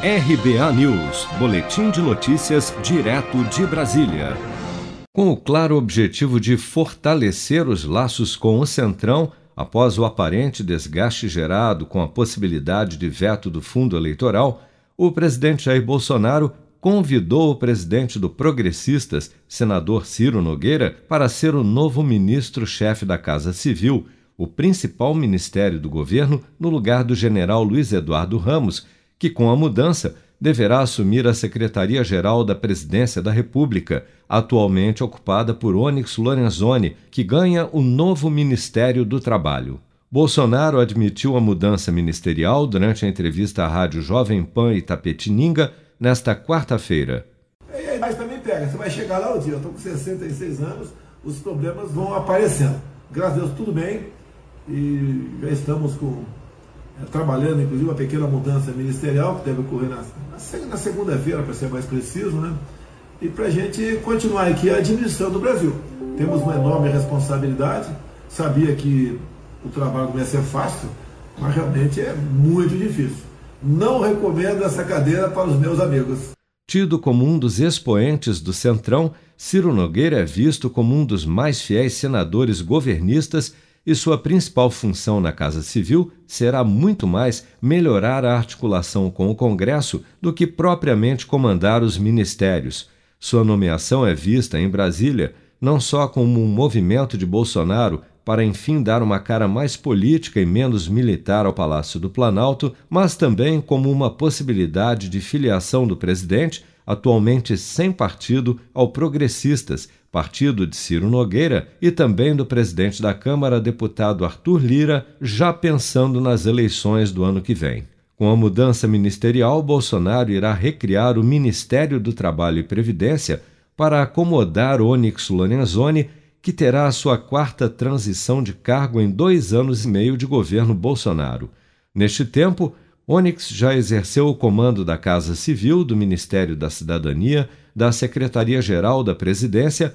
RBA News, Boletim de Notícias, direto de Brasília. Com o claro objetivo de fortalecer os laços com o Centrão, após o aparente desgaste gerado com a possibilidade de veto do fundo eleitoral, o presidente Jair Bolsonaro convidou o presidente do Progressistas, senador Ciro Nogueira, para ser o novo ministro-chefe da Casa Civil, o principal ministério do governo, no lugar do general Luiz Eduardo Ramos que, com a mudança, deverá assumir a Secretaria-Geral da Presidência da República, atualmente ocupada por Onyx Lorenzoni, que ganha o novo Ministério do Trabalho. Bolsonaro admitiu a mudança ministerial durante a entrevista à Rádio Jovem Pan Itapetininga nesta quarta-feira. Mas também pega, você vai chegar lá o dia, eu estou com 66 anos, os problemas vão aparecendo. Graças a Deus, tudo bem, e já estamos com é, trabalhando, inclusive, uma pequena mudança ministerial que deve ocorrer na, na segunda-feira, para ser mais preciso, né? E para a gente continuar aqui administrando o Brasil. Temos uma enorme responsabilidade. Sabia que o trabalho não ia ser fácil, mas realmente é muito difícil. Não recomendo essa cadeira para os meus amigos. Tido como um dos expoentes do Centrão, Ciro Nogueira é visto como um dos mais fiéis senadores governistas e sua principal função na Casa Civil será muito mais melhorar a articulação com o Congresso do que propriamente comandar os ministérios. Sua nomeação é vista em Brasília não só como um movimento de Bolsonaro para enfim dar uma cara mais política e menos militar ao Palácio do Planalto, mas também como uma possibilidade de filiação do presidente, atualmente sem partido, ao Progressistas, partido de Ciro Nogueira, e também do presidente da Câmara, deputado Arthur Lira, já pensando nas eleições do ano que vem. Com a mudança ministerial, Bolsonaro irá recriar o Ministério do Trabalho e Previdência para acomodar Onyx Lorenzoni, que terá a sua quarta transição de cargo em dois anos e meio de governo Bolsonaro. Neste tempo, Onyx já exerceu o comando da Casa Civil, do Ministério da Cidadania, da Secretaria-Geral da Presidência